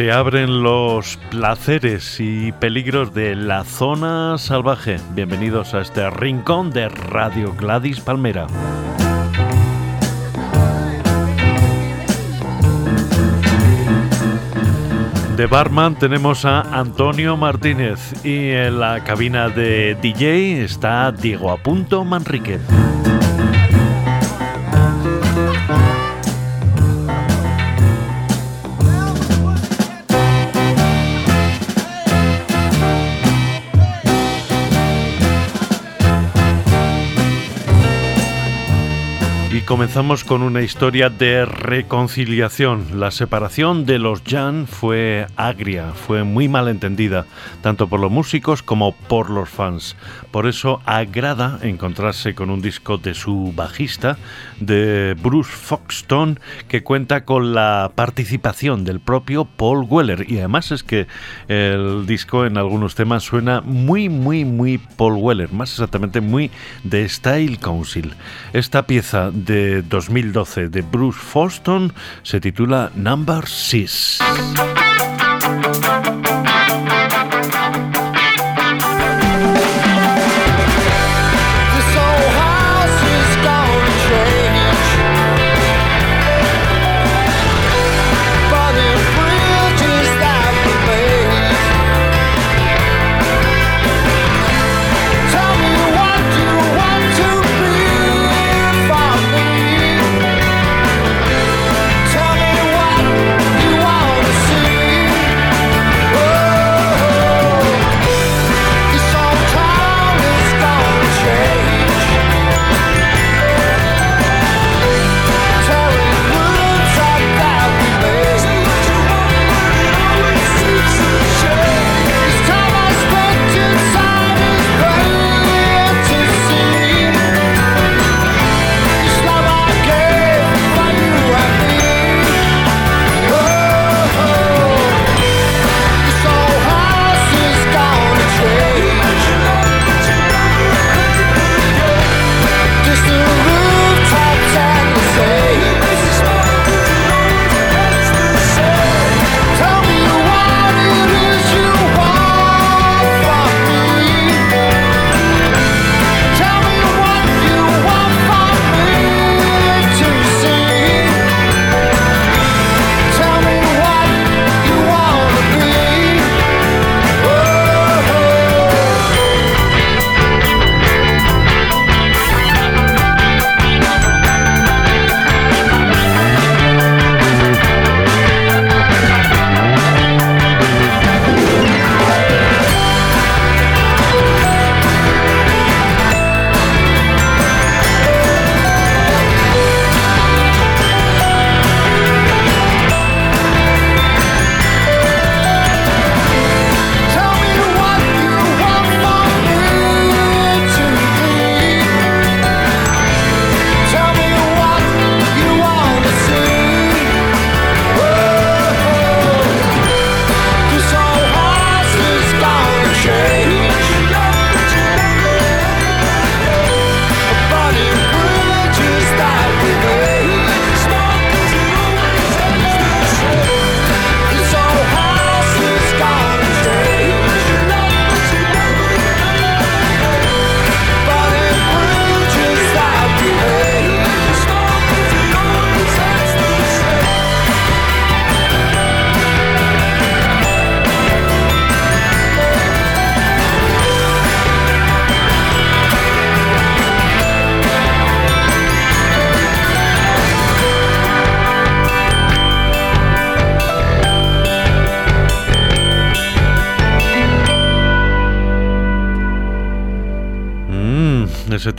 Se abren los placeres y peligros de la zona salvaje. Bienvenidos a este rincón de Radio Gladys Palmera. De barman tenemos a Antonio Martínez y en la cabina de DJ está Diego Apunto Manríquez. Comenzamos con una historia de reconciliación. La separación de los Jan fue agria, fue muy mal entendida, tanto por los músicos como por los fans. Por eso agrada encontrarse con un disco de su bajista, de Bruce Foxton, que cuenta con la participación del propio Paul Weller. Y además es que el disco en algunos temas suena muy, muy, muy Paul Weller, más exactamente muy de Style Council. Esta pieza de 2012 de Bruce Foston se titula Number 6.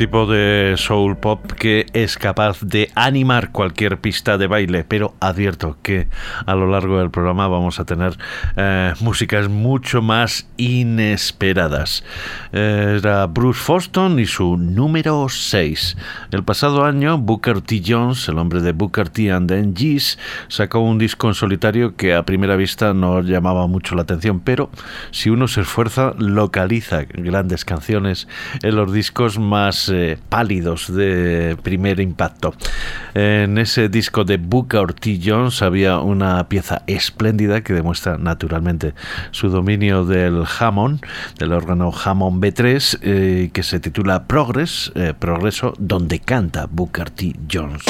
Tipo de soul pop que es capaz de animar cualquier pista de baile, pero advierto que a lo largo del programa vamos a tener eh, músicas mucho más inesperadas. Era Bruce Foston y su número 6. El pasado año, Booker T. Jones, el hombre de Booker T. and the NGs, sacó un disco en solitario que a primera vista no llamaba mucho la atención, pero si uno se esfuerza, localiza grandes canciones en los discos más eh, pálidos de primer impacto. En ese disco de Booker T. Jones había una pieza espléndida que demuestra naturalmente su dominio del Hammond, del órgano Hammond B3, eh, que se titula Progress, eh, Progreso, donde canta Booker T. Jones.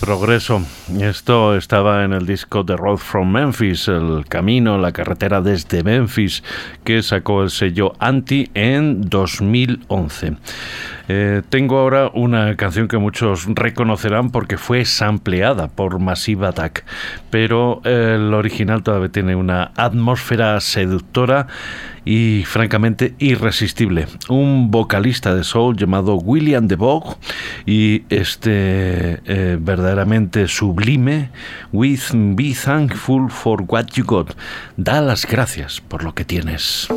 Progreso. Esto estaba en el disco The Road from Memphis, el camino, la carretera desde Memphis, que sacó el sello Anti en 2011. Eh, tengo ahora una canción que muchos reconocerán porque fue sampleada por Massive Attack, pero el original todavía tiene una atmósfera seductora y francamente irresistible. Un vocalista de soul llamado William DeVoe y este eh, verdaderamente sublime With Be Thankful for What You Got. Da las gracias por lo que tienes.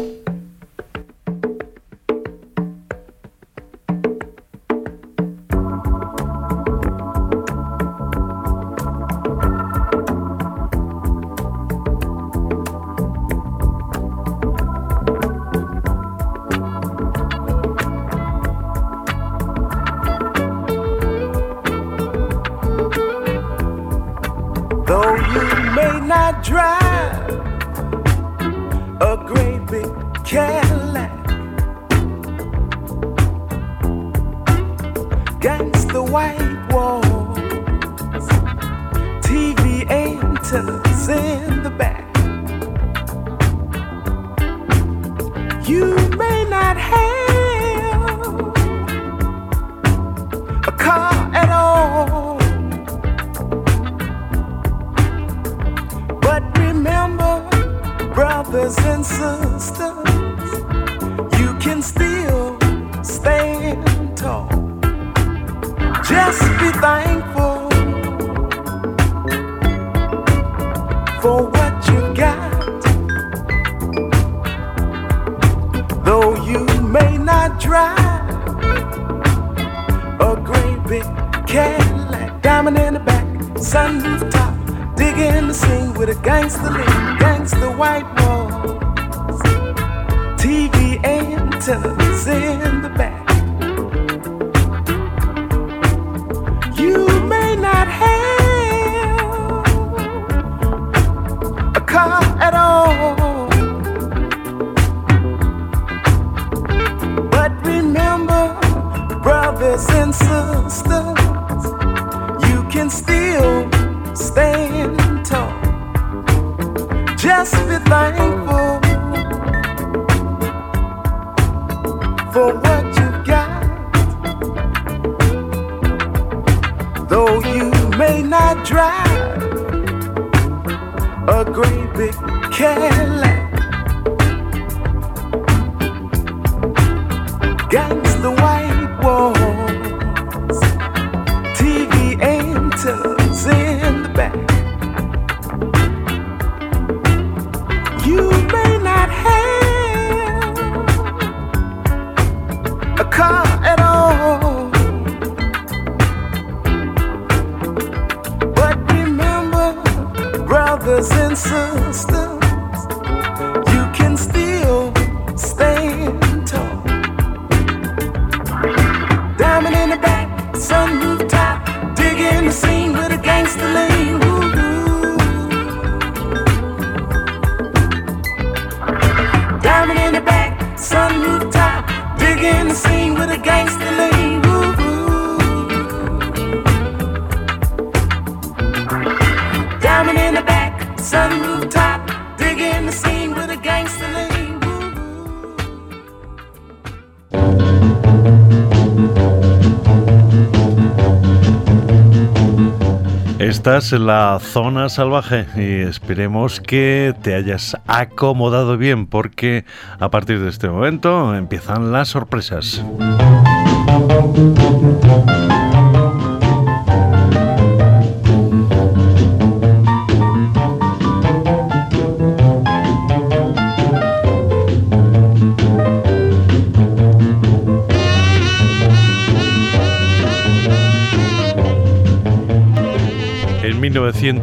En la zona salvaje y esperemos que te hayas acomodado bien porque a partir de este momento empiezan las sorpresas.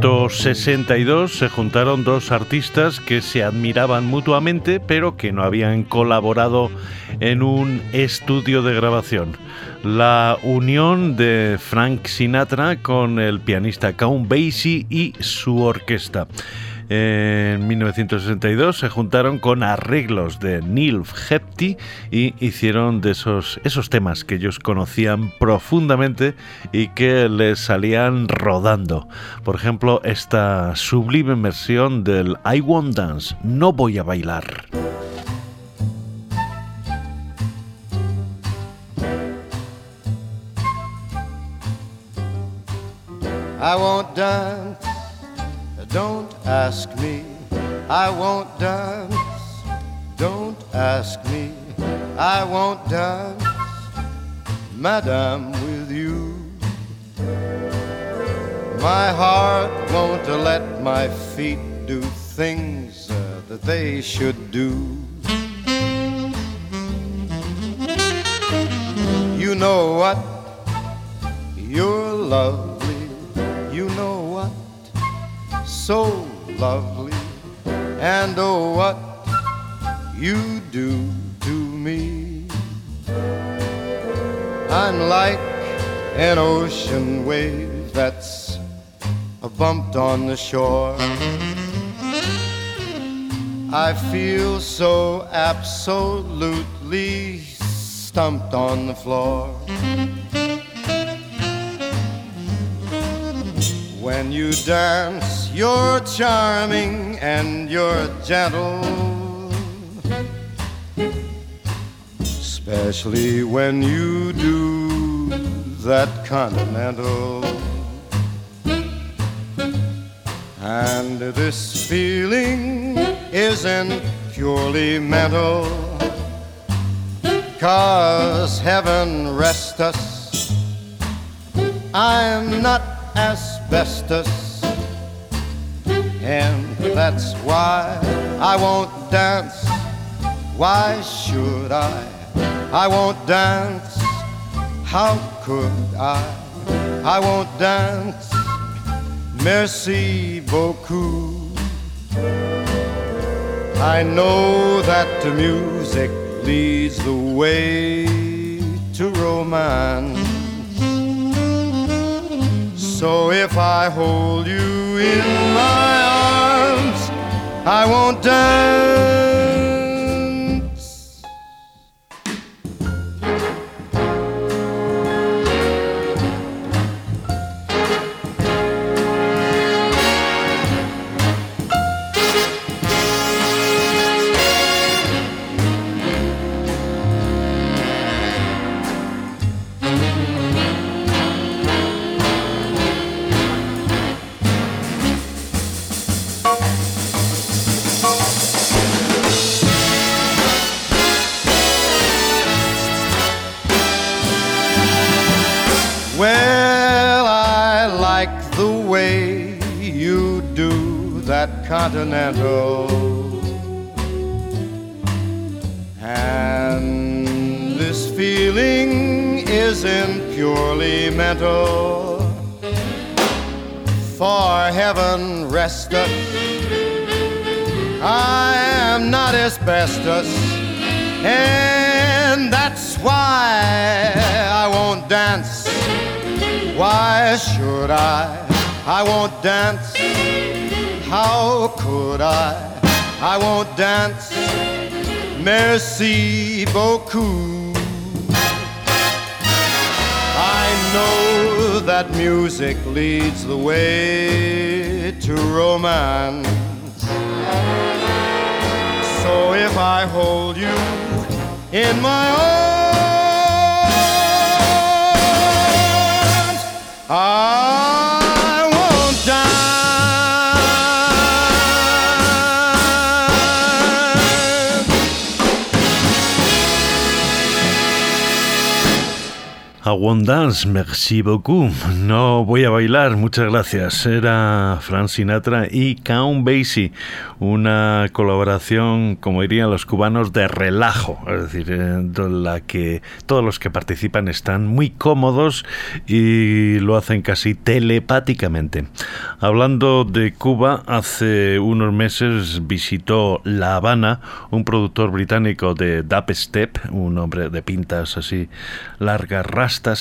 1962 se juntaron dos artistas que se admiraban mutuamente pero que no habían colaborado en un estudio de grabación. La unión de Frank Sinatra con el pianista Count Basie y su orquesta. En 1962 se juntaron con arreglos de Neil Hepty y hicieron de esos, esos temas que ellos conocían profundamente y que les salían rodando. Por ejemplo, esta sublime versión del I Won't Dance, No Voy a Bailar. I won't dance, don't ask me. I won't dance, don't ask me. I won't dance, Madame, with you. My heart won't let my feet do things uh, that they should do. You know what? You're lovely. So lovely. And oh, what you do to me. I'm like an ocean wave that's bumped on the shore. I feel so absolutely stumped on the floor. When you dance, you're charming and you're gentle. Especially when you do that continental. And this feeling isn't purely mental. Cause heaven rest us, I'm not asbestos. And that's why I won't dance. Why should I? I won't dance. How could I? I won't dance. Merci beaucoup. I know that the music leads the way to romance. So if I hold you in my arms, I won't dance. Continental. And this feeling isn't purely mental. For heaven rest us, I am not asbestos, and that's why I won't dance. Why should I? I won't dance how could I? I won't dance. Merci beaucoup. I know that music leads the way to romance. So if I hold you in my arms, I I won't dance, merci beaucoup. No voy a bailar, muchas gracias. Era Frank Sinatra y Count Basie, una colaboración, como dirían los cubanos, de relajo, es decir, en la que todos los que participan están muy cómodos y lo hacen casi telepáticamente. Hablando de Cuba, hace unos meses visitó La Habana un productor británico de dubstep, un hombre de pintas así largas,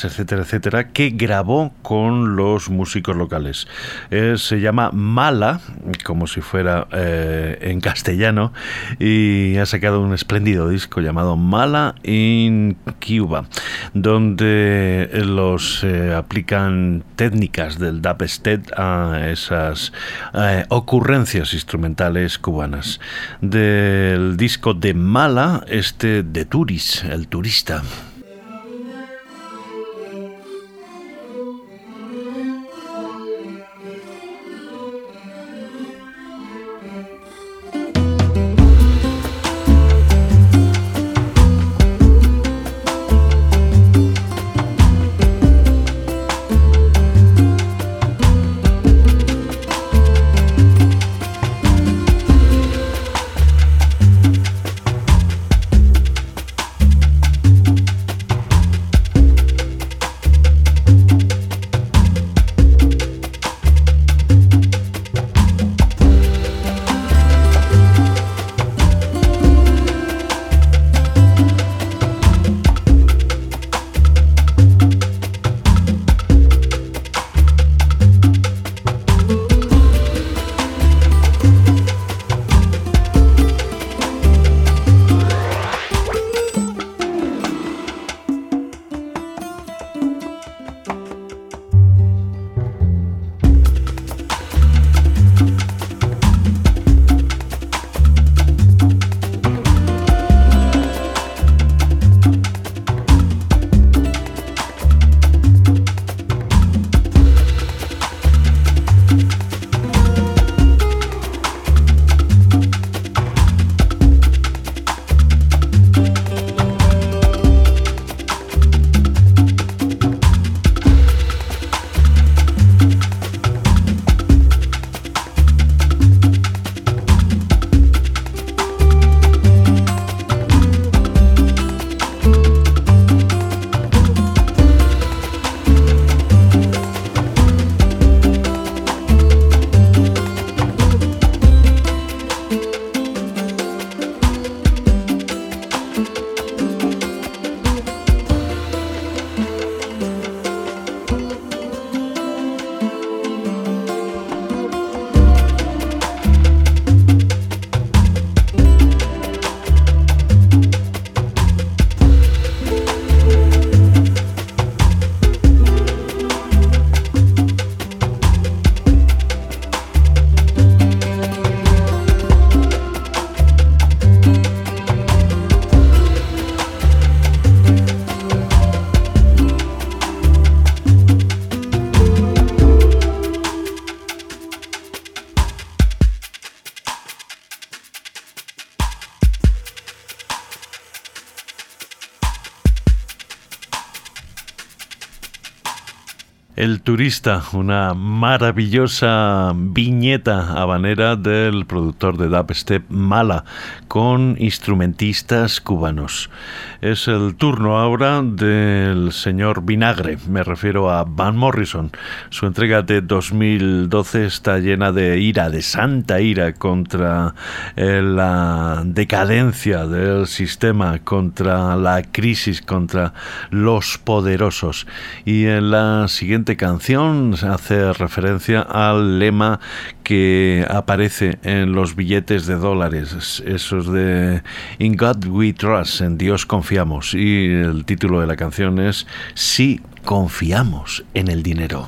etcétera, etcétera, que grabó con los músicos locales. se llama Mala, como si fuera eh, en castellano, y ha sacado un espléndido disco llamado Mala in Cuba, donde los eh, aplican técnicas del dubstep a esas eh, ocurrencias instrumentales cubanas. Del disco de Mala, este de Turis, el turista. El turista, una maravillosa viñeta habanera del productor de dubstep Mala, con instrumentistas cubanos. Es el turno ahora del señor Vinagre, me refiero a Van Morrison. Su entrega de 2012 está llena de ira, de santa ira contra eh, la decadencia del sistema, contra la crisis, contra los poderosos. Y en la siguiente canción hace referencia al lema que aparece en los billetes de dólares, esos de In God We Trust, en Dios confiamos. Y el título de la canción es Si confiamos en el dinero.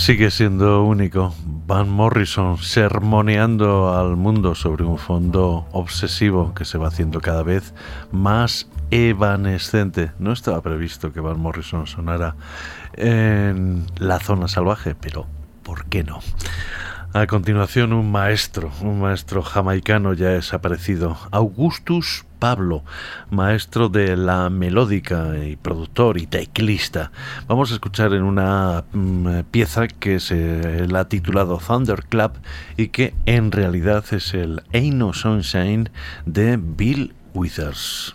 Sigue siendo único. Van Morrison sermoneando al mundo sobre un fondo obsesivo que se va haciendo cada vez más evanescente. No estaba previsto que Van Morrison sonara en la zona salvaje, pero ¿por qué no? A continuación, un maestro, un maestro jamaicano ya desaparecido, Augustus Pablo, maestro de la melódica y productor y teclista. Vamos a escuchar en una mm, pieza que se la ha titulado Thunder Club y que en realidad es el Ain't No Sunshine de Bill Withers.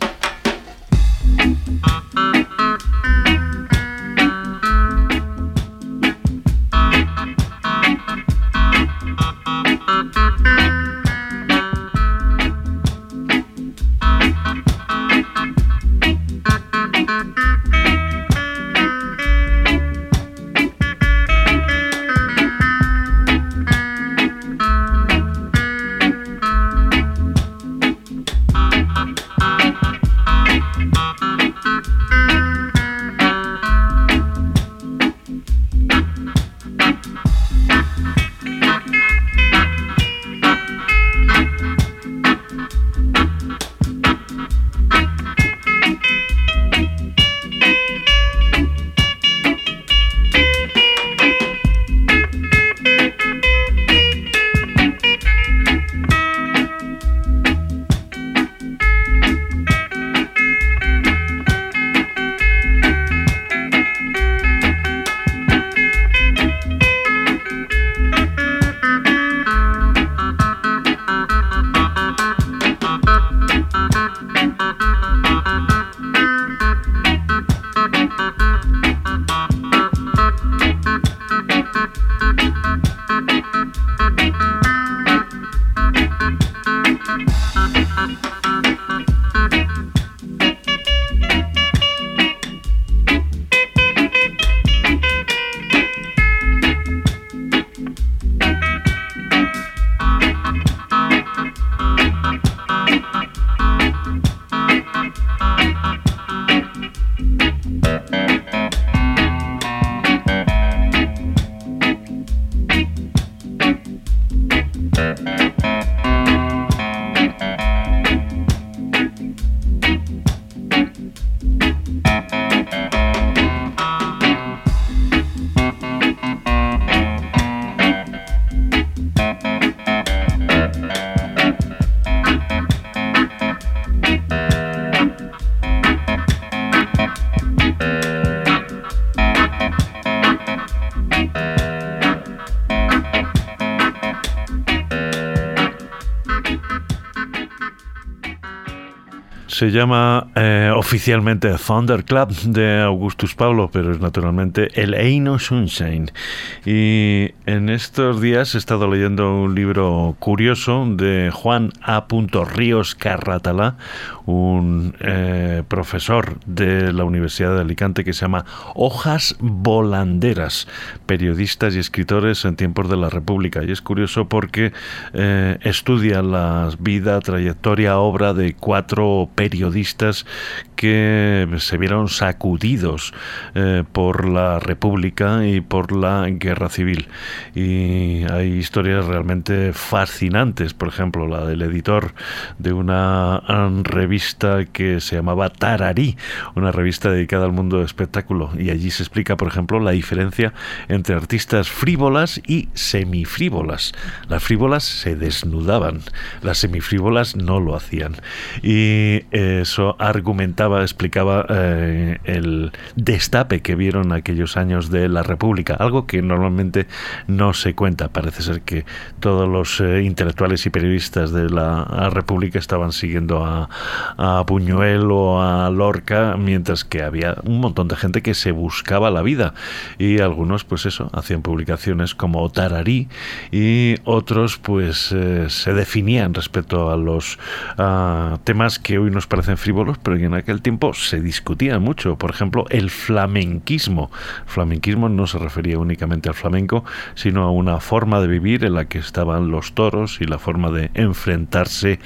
Se llama eh, oficialmente Thunderclap de Augustus Pablo, pero es naturalmente el Eino Sunshine. Y en estos días he estado leyendo un libro curioso de Juan A. Ríos Carratalá, un eh, profesor de la Universidad de Alicante que se llama Hojas Volanderas, periodistas y escritores en tiempos de la República. Y es curioso porque eh, estudia la vida, trayectoria, obra de cuatro periodistas que se vieron sacudidos eh, por la República y por la Guerra Civil. Y hay historias realmente fascinantes, por ejemplo, la del editor de una revista que se llamaba Tararí, una revista dedicada al mundo del espectáculo. Y allí se explica, por ejemplo, la diferencia entre artistas frívolas y semifrívolas. Las frívolas se desnudaban, las semifrívolas no lo hacían. Y eso argumentaba, explicaba eh, el destape que vieron aquellos años de la República, algo que normalmente no se cuenta. Parece ser que todos los eh, intelectuales y periodistas de la República estaban siguiendo a, a Buñuel o a Lorca, mientras que había un montón de gente que se buscaba la vida y algunos, pues eso, hacían publicaciones como Tararí y otros, pues eh, se definían respecto a los temas que hoy nos parecen frívolos, pero que en aquel tiempo se discutían mucho. Por ejemplo, el flamenquismo. Flamenquismo no se refería únicamente al flamenco, sino a una forma de vivir en la que estaban los toros y la forma de enfrentarse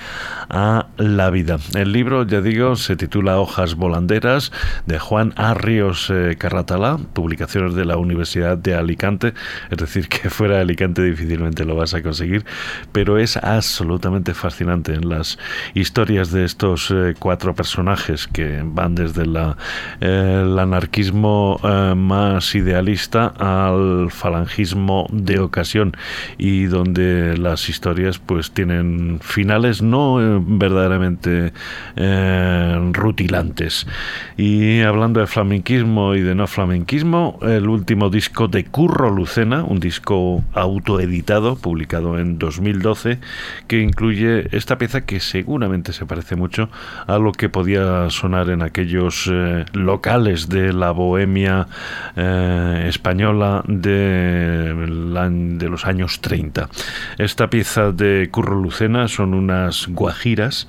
a la vida. El libro, ya digo, se titula Hojas volanderas de Juan A. Ríos eh, Carratalá, publicaciones de la Universidad de Alicante, es decir, que fuera de Alicante difícilmente lo vas a conseguir, pero es absolutamente fascinante en las historias de estos eh, cuatro personajes que van desde eh, el anarquismo más idealista al falangismo de ocasión y donde las historias pues tienen finales no eh, verdaderamente eh, rutilantes. Y hablando de flamenquismo y de no flamenquismo, el último disco de Curro Lucena, un disco autoeditado, publicado en 2012, que incluye esta pieza que seguramente se parece mucho a lo que podía sonar en aquellos eh, locales de la bohemia española de, de los años 30. Esta pieza de Curro Lucena son unas guajiras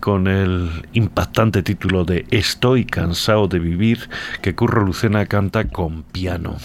con el impactante título de Estoy cansado de vivir que Curro Lucena canta con piano.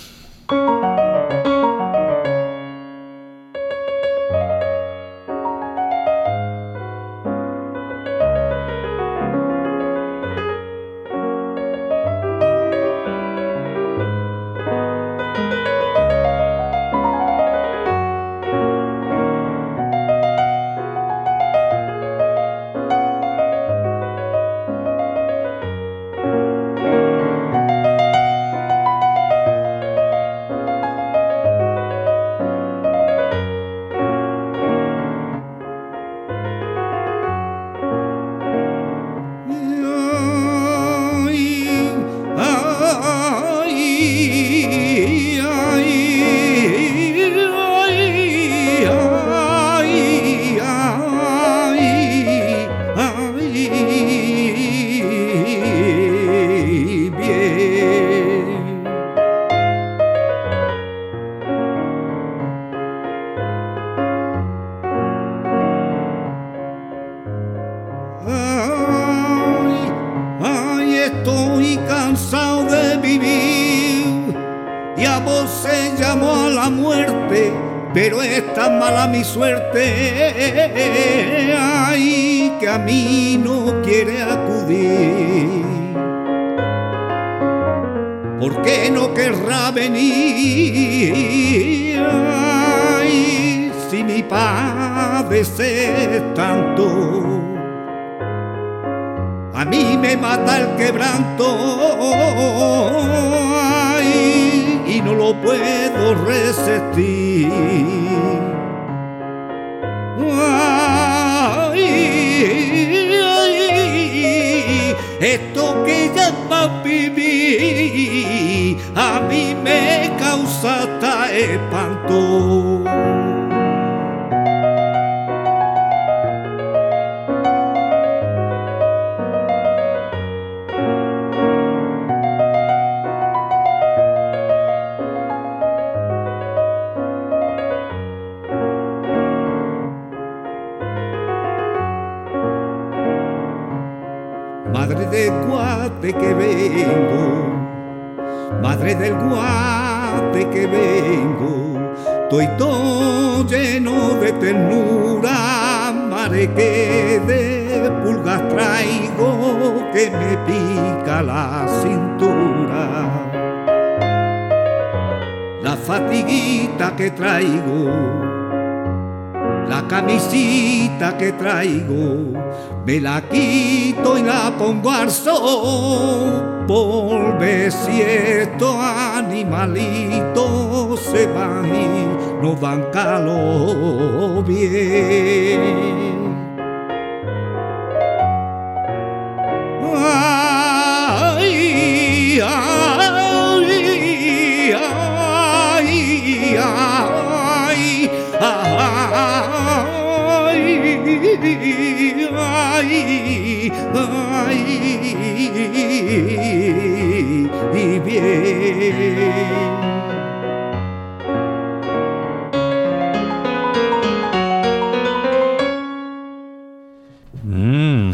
mi padecer tanto. A mí me mata el quebranto ay, y no lo puedo resistir. Ay, ay, esto que ya para vivir a mí me causa hasta espanto. Que vengo, madre del guate que vengo, estoy todo lleno de ternura, mare que de pulgas traigo que me pica la cintura. La fatiguita que traigo la camisita que traigo, me la quito y la pongo al sol, por ver si estos animalitos se van y no dan calor bien. Ay. Mm,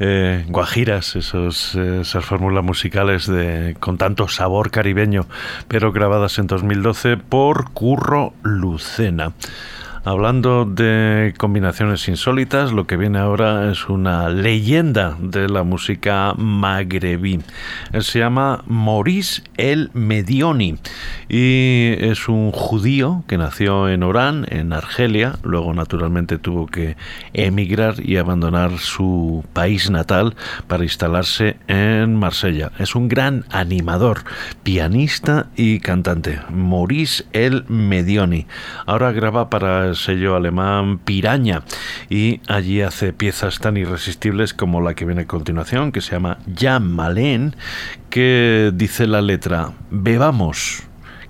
eh, guajiras, esas fórmulas musicales de, con tanto sabor caribeño, pero grabadas en 2012 por Curro Lucena. Hablando de combinaciones insólitas, lo que viene ahora es una leyenda de la música magrebí. Él se llama Maurice El Medioni y es un judío que nació en Orán, en Argelia, luego naturalmente tuvo que emigrar y abandonar su país natal para instalarse en Marsella. Es un gran animador, pianista y cantante. Maurice El Medioni. Ahora graba para sello alemán Piraña y allí hace piezas tan irresistibles como la que viene a continuación, que se llama Ya Malén, que dice la letra, bebamos,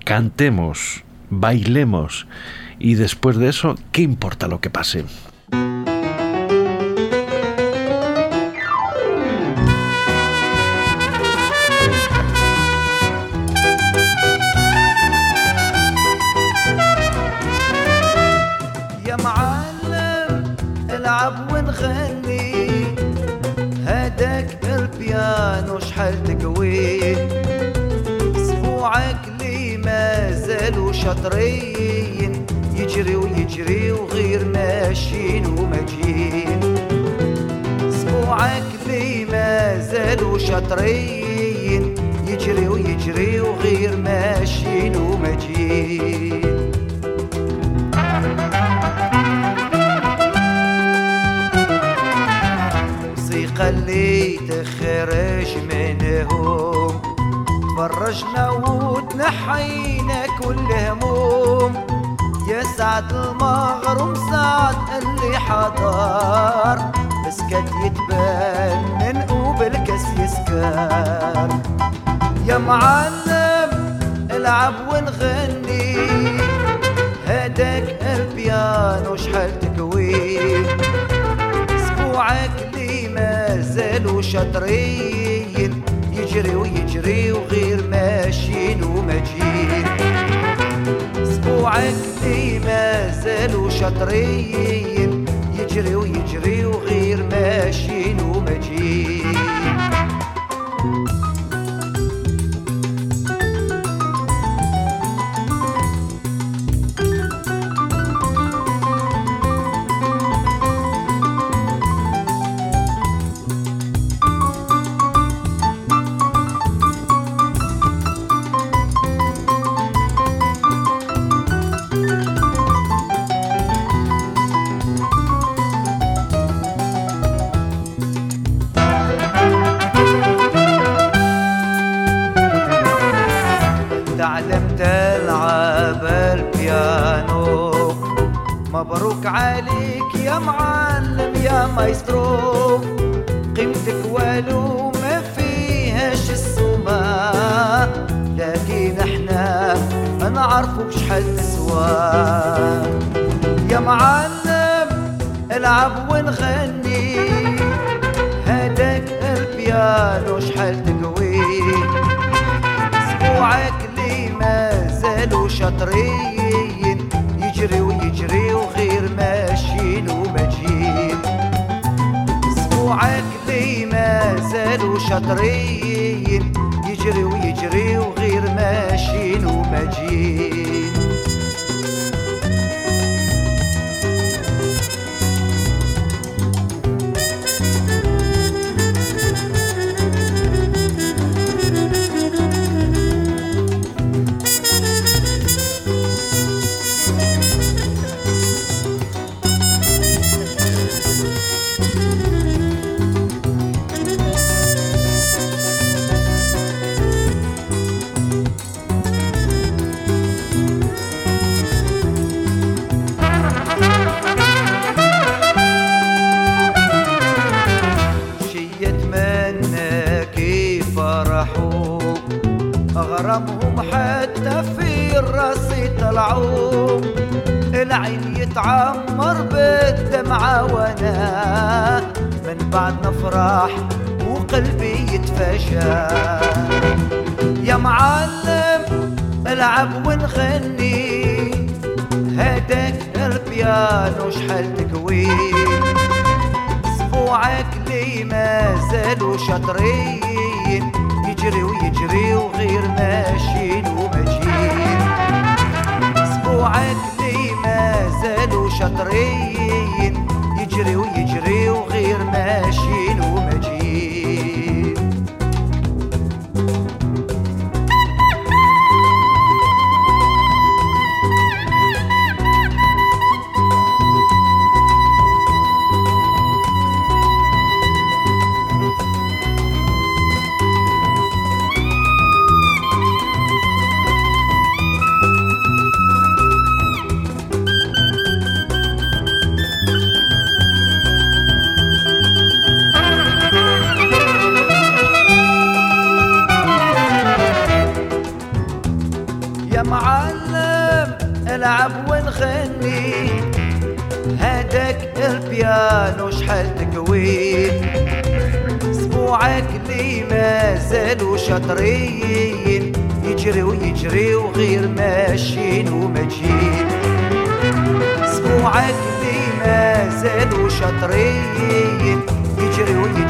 cantemos, bailemos y después de eso, ¿qué importa lo que pase? شاطرين يجري ويجري وغير ماشيين وماجين أسبوعك لي ما زالوا شاطرين يجري ويجري وغير ماشيين وماجين اللي تخرج منهم فرجنا وتنحينا كل هموم يا سعد المغروم سعد اللي حضر. مسكت يتبان من وبالكس يسكر. يا معلم العب ونغني. هداك البيانو شحال تكوي. أسبوعك ما زالوا شاطرين يجري ويجري وغير. وعقلي ما زالوا شطريين يجري ويجري يا مايسترو. قيمتك والو ما فيهاش السما لكن إحنا ما نعرفوش شحال تسوى يا معلم العب ونغني. هداك البيانو شحال تقوي. اسبوعك لي ما زالوا شاطرين. يجري ويجري وغير ماشيين وماجين شطريين يجري ويجري وغير ماشيين وماجيين بعد نفرح وقلبي يتفشى. يا معلم العب ونغني. هداك البيانو شحال تكوين أسبوعك لي ما زالوا شاطرين. يجري ويجري وغير ماشيين وماشيين. أسبوعك لي ما زالوا شاطرين. ما زالوا شاطرين يجري ويجري وغير ماشيين وماشيين اسبوعك لي ما زالوا شاطرين يجري ويجري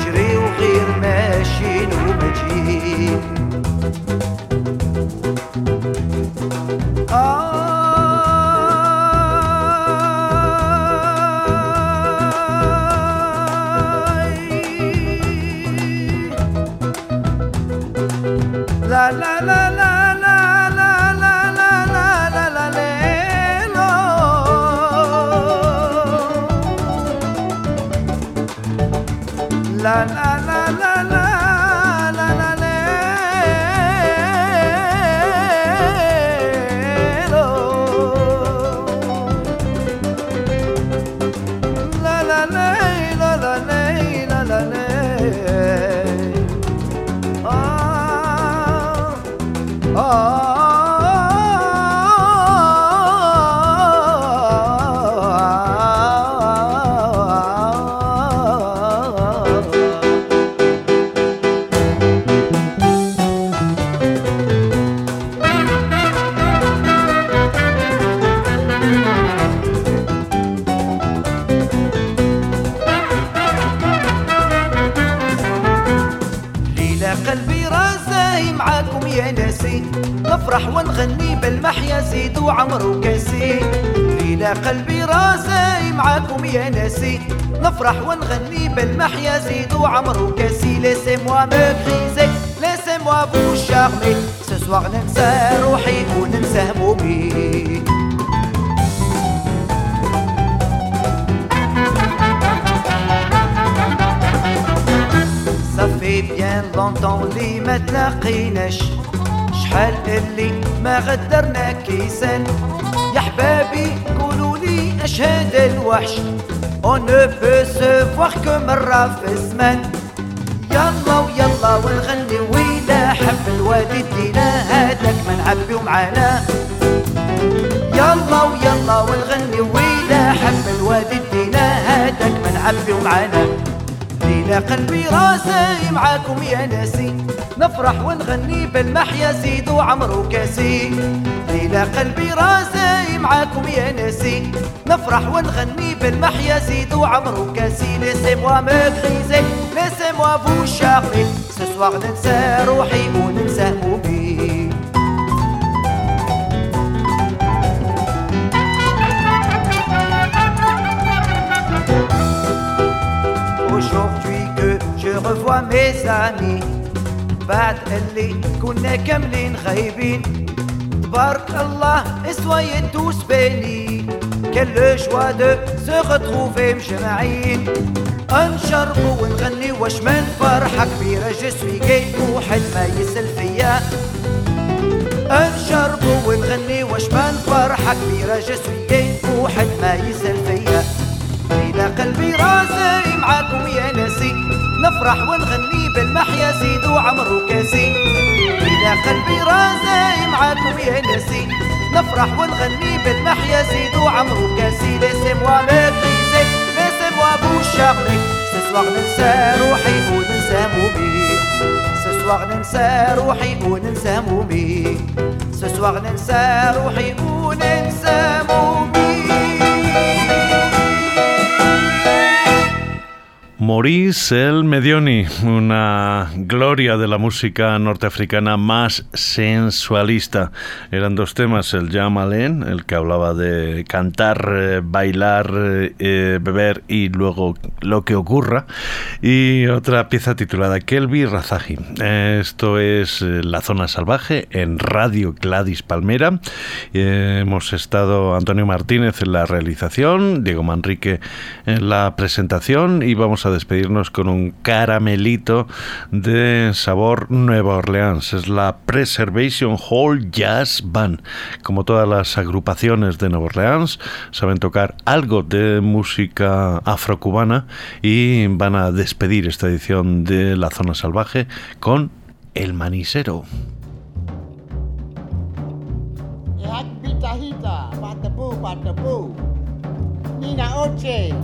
غدرنا كيسان. يا حبابي قولوا لي أش هذا الوحش؟ Peut se voir que مرة في الزمان. يلا ويلا ونغني ويلا حب الوادي دينا هذاك ما نعبيو معانا. يلا ويلا ونغني ويلا حب الوادي دينا هذاك ما نعبيو معانا. ليلى قلبي راسي معاكم يا ناسي. نفرح ونغني بالمحيا زيد وعمر وكاسي. ليلى قلبي راسي معاكم يا ناسي. نفرح ونغني بالمحيا زيدوا عمرو كاسي laissez-moi me griser laissez-moi vous charmer ce soir ننسى روحي وننسى revois mes amis. بعد اللي كنا كاملين غايبين تبارك الله soyez tous bénis. Quelle joie de se retrouver مجمعين نشربوا ونغني واش من فرحة كبيرة جسوي جاي واحد ما يسل فيا نشربوا ونغني واش من فرحة كبيرة جسوي جاي واحد ما يسل فيا قلبي راسي معاكم يا ناسي. نفرح ونغني بالمحيا زيدوا عمرو كاسي إذا قلبي راسي معاكم يا ناسي. نفرح ونغني بالمحيا زيدوا عمرو كاسي laissez-moi me briser laissez-moi vous charmer ce ننسى روحي وننسى همومي ce ننسى روحي وننسى همومي ce ننسى روحي وننسى همومي Maurice El Medioni, una gloria de la música norteafricana más sensualista. Eran dos temas, el Jamalén, el que hablaba de cantar, eh, bailar, eh, beber y luego lo que ocurra, y otra pieza titulada Kelby Razaji. Esto es eh, La Zona Salvaje en Radio Gladys Palmera. Hemos estado Antonio Martínez en la realización, Diego Manrique en la presentación y vamos a despedirnos con un caramelito de sabor Nueva Orleans. Es la Preservation Hall Jazz Band. Como todas las agrupaciones de Nueva Orleans, saben tocar algo de música afrocubana y van a despedir esta edición de La Zona Salvaje con El Manisero. Oche.